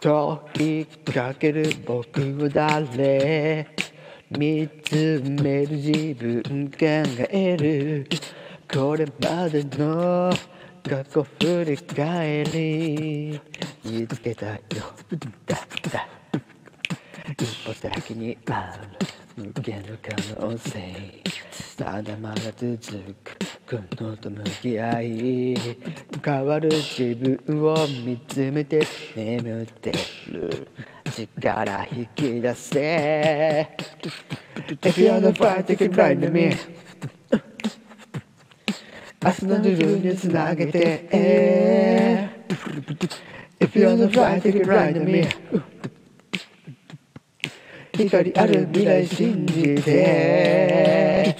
問いかける僕は誰見つめる自分考える。これまでの過去振り返り見つけたよ。だだ一歩先にある無限の可能性。まだまだ続くこのと向き合い変わる自分を見つめて眠ってる力引き出せ If you're the fight, take it right to me 明日の自分につなげて If you're the fight, take it right to me 光ある未来信じて